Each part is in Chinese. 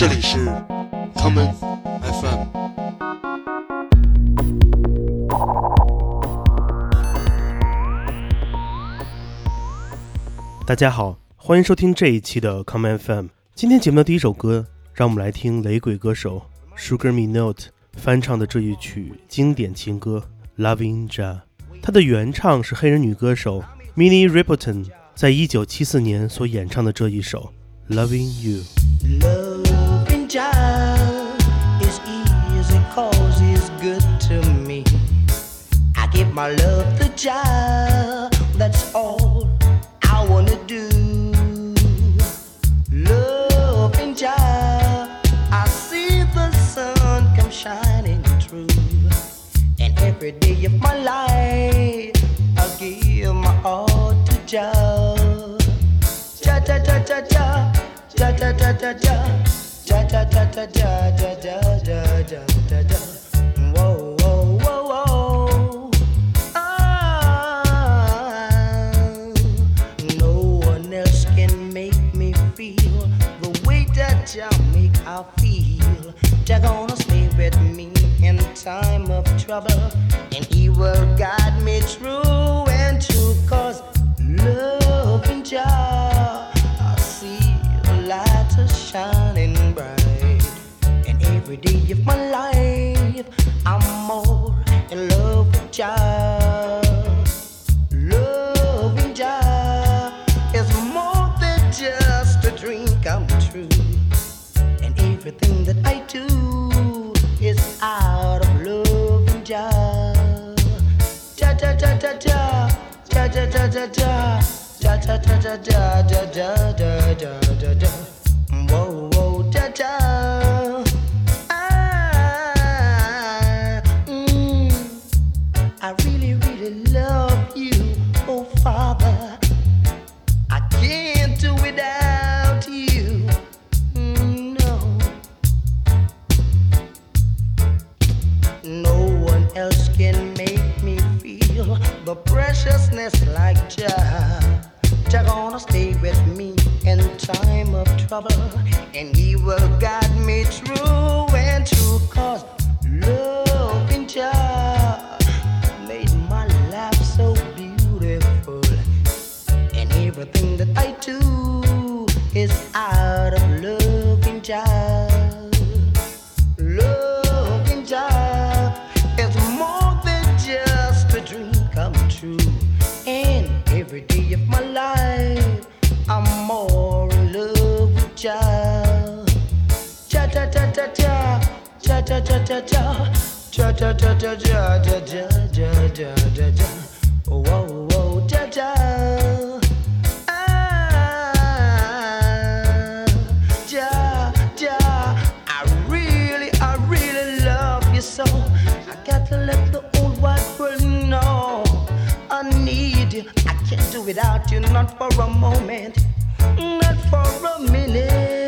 这里是 common FM。大家好，欢迎收听这一期的 common FM。今天节目的第一首歌，让我们来听雷鬼歌手 Sugar Me Note 翻唱的这一曲经典情歌《Loving Ja》。它的原唱是黑人女歌手 Minnie Riperton 在一九七四年所演唱的这一首《Loving You》。Child is easy cause good to me. I give my love to child, that's all I wanna do. Love Loving child, I see the sun come shining through. And every day of my life, I give my all to child. Cha cha cha cha cha. Ja ja ja ja Whoa whoa whoa whoa Ah, No one else can make me feel the way that make I feel. Gonna stay with me in time of trouble, and He will guide me through and through. Cause loving Jah, every day of my life, I'm more in love with Jah. Loving Jah is more than just a dream come true. And everything that I do is out of love and Jah. Ja ja ja ja ja ja ja ja ja ja ja ja ja ja ja ja ja ja ja cha cha cha cha, cha cha cha cha cha, cha cha cha cha cha cha cha cha. Whoa whoa cha cha. So. I got to let the old wide world know I need you. I can't do without you, not for a moment, not for a minute,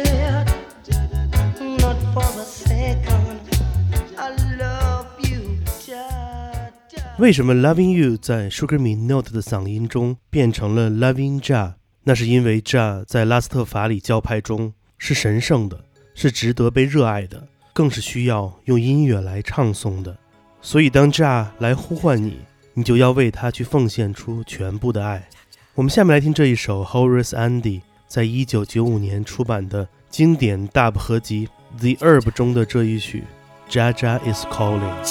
为什么 Loving You 在 Sugar Me Note 的嗓音中变成了 Loving Ja？那是因为 Ja 在拉斯特法里教派中是神圣的，是值得被热爱的，更是需要用音乐来唱诵的。所以当 Ja 来呼唤你，你就要为他去奉献出全部的爱。我们下面来听这一首 Horace Andy 在一九九五年出版的经典 Dub 合集《The Herb》中的这一曲《Ja Ja Is Calling》。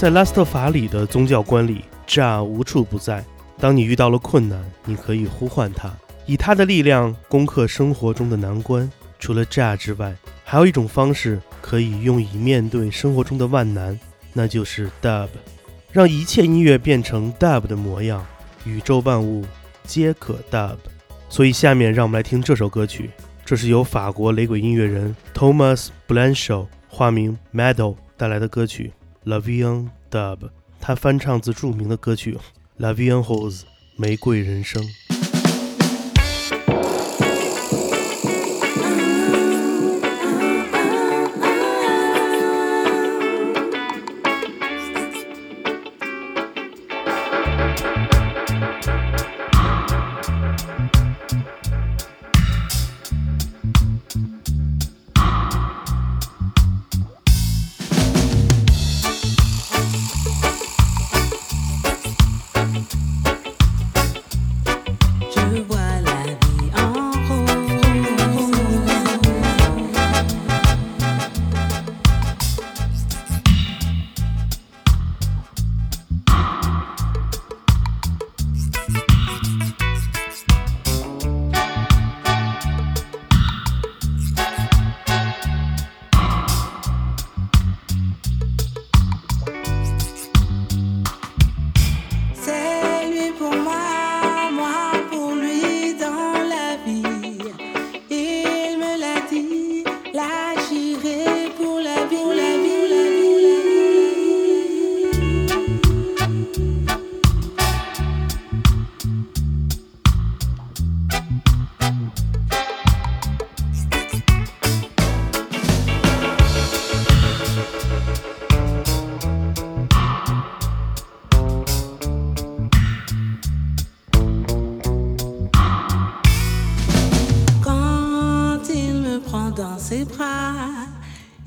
在拉斯特法里的宗教观里，Jah 无处不在。当你遇到了困难，你可以呼唤他，以他的力量攻克生活中的难关。除了 Jah 之外，还有一种方式可以用以面对生活中的万难，那就是 Dub，让一切音乐变成 Dub 的模样，宇宙万物皆可 Dub。所以下面让我们来听这首歌曲，这是由法国雷鬼音乐人 Thomas Blanchot（ 化名 Meadow） 带来的歌曲。La Vie en Dub，他翻唱自著名的歌曲《La Vie en Hose》玫瑰人生。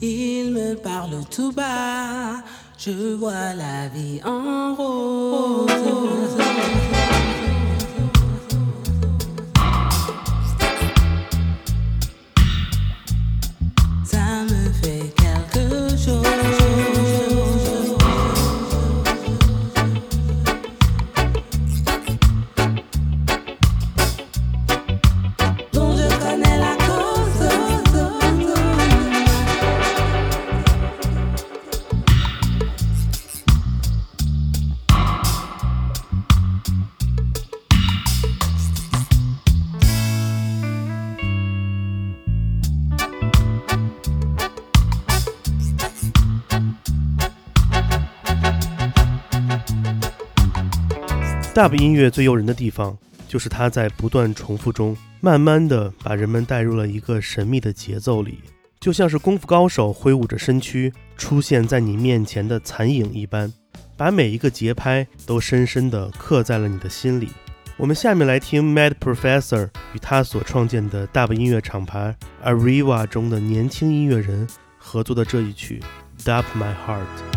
Il me parle tout bas. Je vois la vie en rose. Dub 音乐最诱人的地方，就是它在不断重复中，慢慢的把人们带入了一个神秘的节奏里，就像是功夫高手挥舞着身躯出现在你面前的残影一般，把每一个节拍都深深的刻在了你的心里。我们下面来听 Mad Professor 与他所创建的 Dub 音乐厂牌 Arriva 中的年轻音乐人合作的这一曲 Dub My Heart。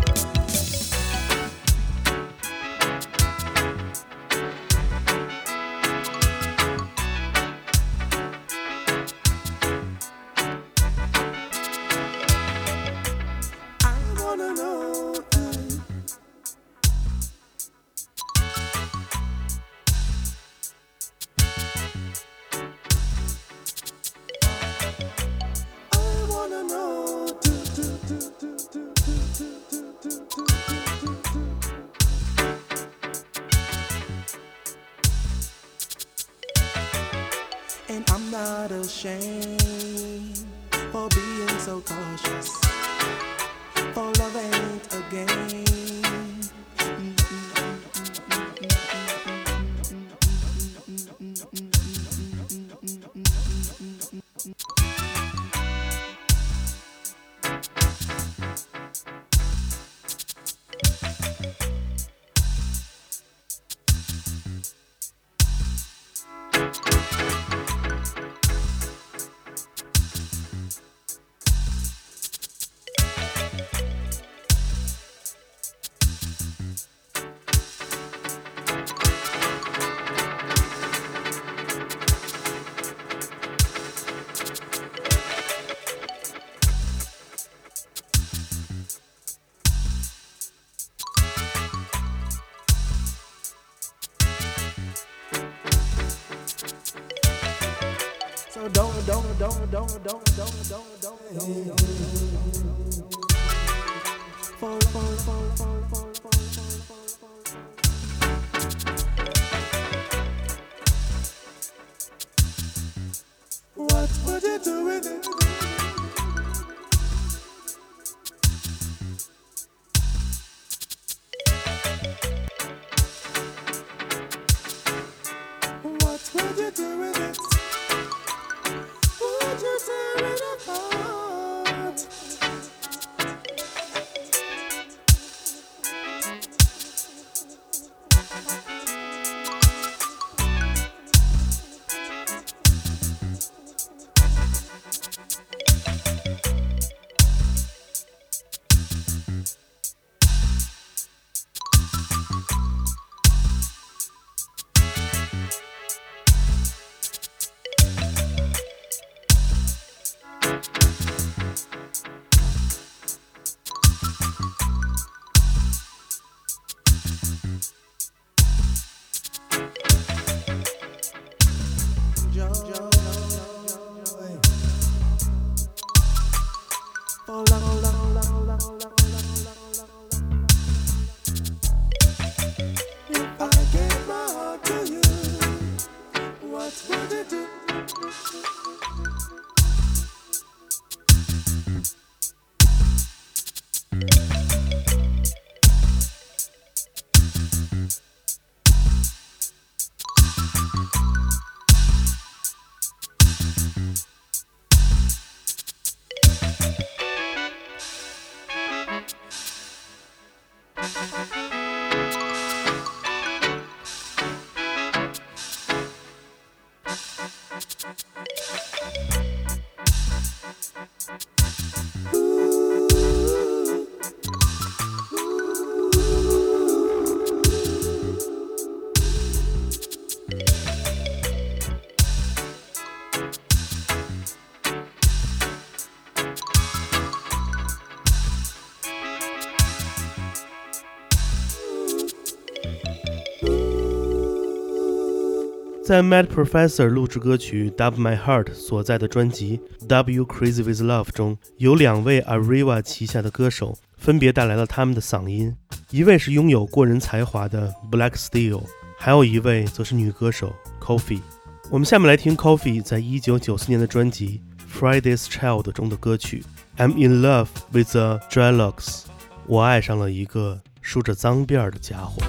shame. just a heart. 在 Mad Professor 录制歌曲《Dub My Heart》所在的专辑《W Crazy with Love》中，有两位 Arriva 旗下的歌手分别带来了他们的嗓音，一位是拥有过人才华的 Black Steel，还有一位则是女歌手 Kofi。我们下面来听 Kofi 在1994年的专辑《Friday's Child》中的歌曲《I'm in Love with a Dreadlocks》，我爱上了一个梳着脏辫的家伙。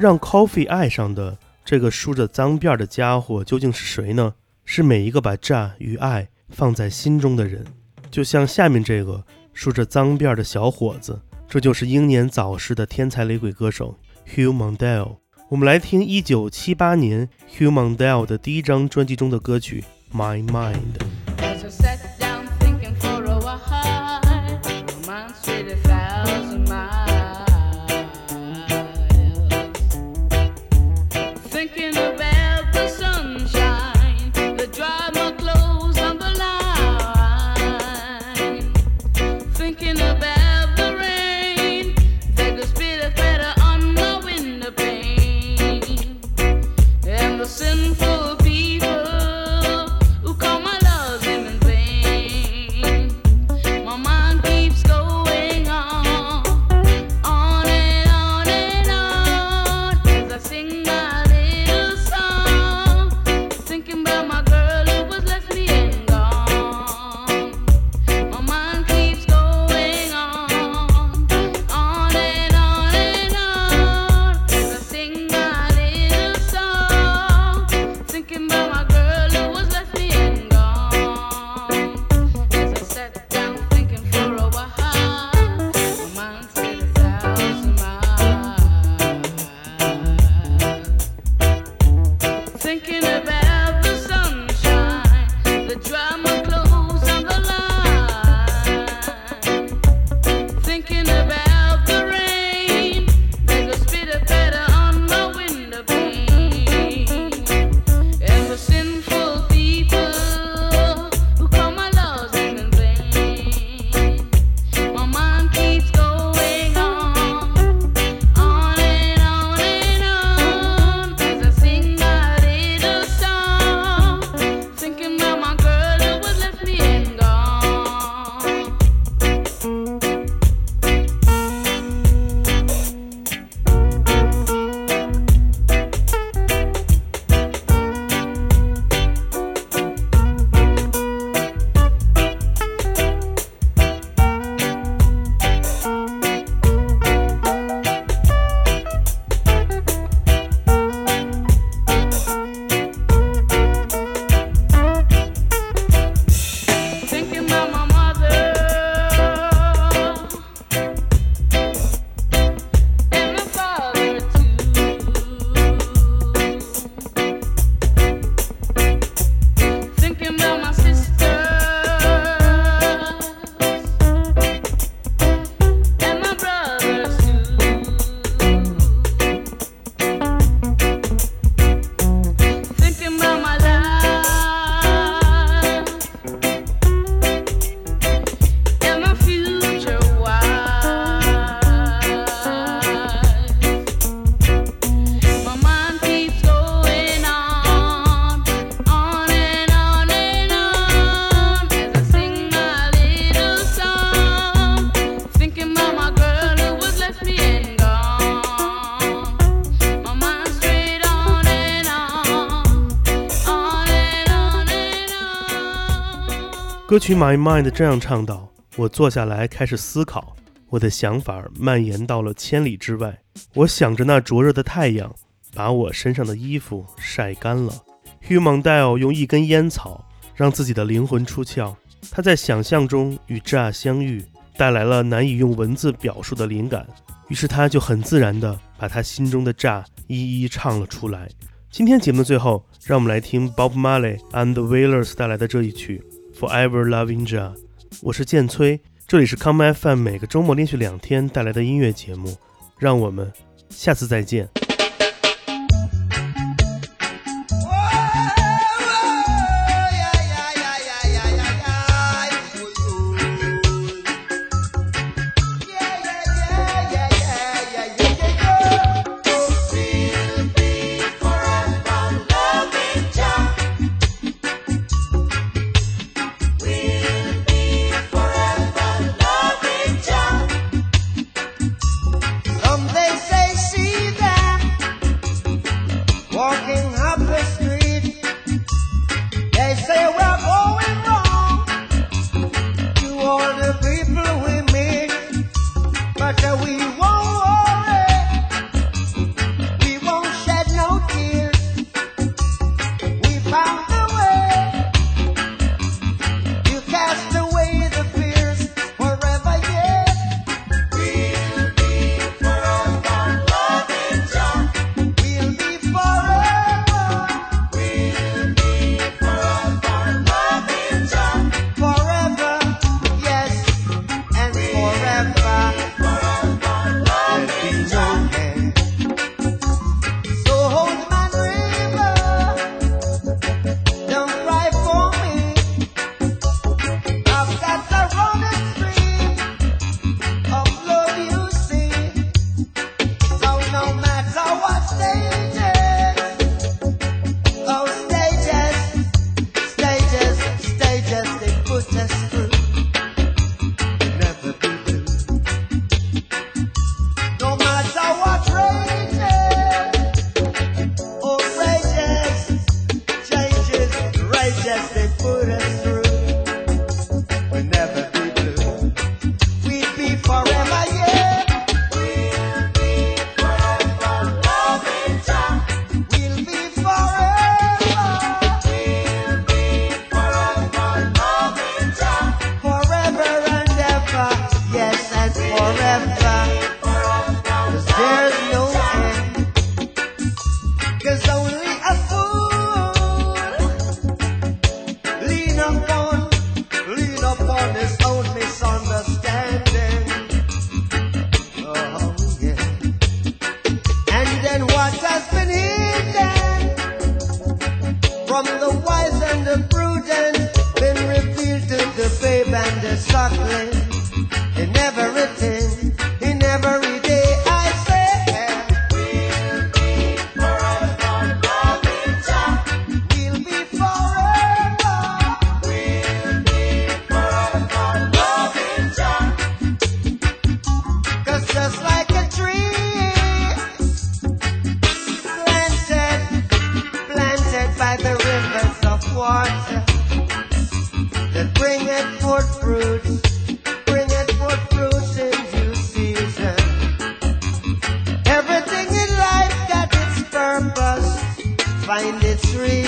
让 Coffee 爱上的这个梳着脏辫的家伙究竟是谁呢？是每一个把炸与爱放在心中的人，就像下面这个梳着脏辫的小伙子，这就是英年早逝的天才雷鬼歌手 Hugh Mondale。我们来听1978年 Hugh Mondale 的第一张专辑中的歌曲《My Mind》。歌曲《My Mind》这样唱道：“我坐下来开始思考，我的想法蔓延到了千里之外。我想着那灼热的太阳，把我身上的衣服晒干了。” Hugh Mandel 用一根烟草让自己的灵魂出窍，他在想象中与 Ja 相遇，带来了难以用文字表述的灵感。于是他就很自然地把他心中的 Ja 一一唱了出来。今天节目的最后，让我们来听 Bob Marley and the Wailers 带来的这一曲《Forever Loving Ja》。我是建崔，这里是康麦 FM 每个周末连续两天带来的音乐节目。让我们下次再见。We'll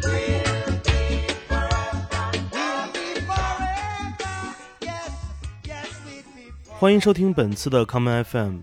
be forever. We'll be forever. Yes, yes, we'll be forever. 欢迎收听本次的 Common FM，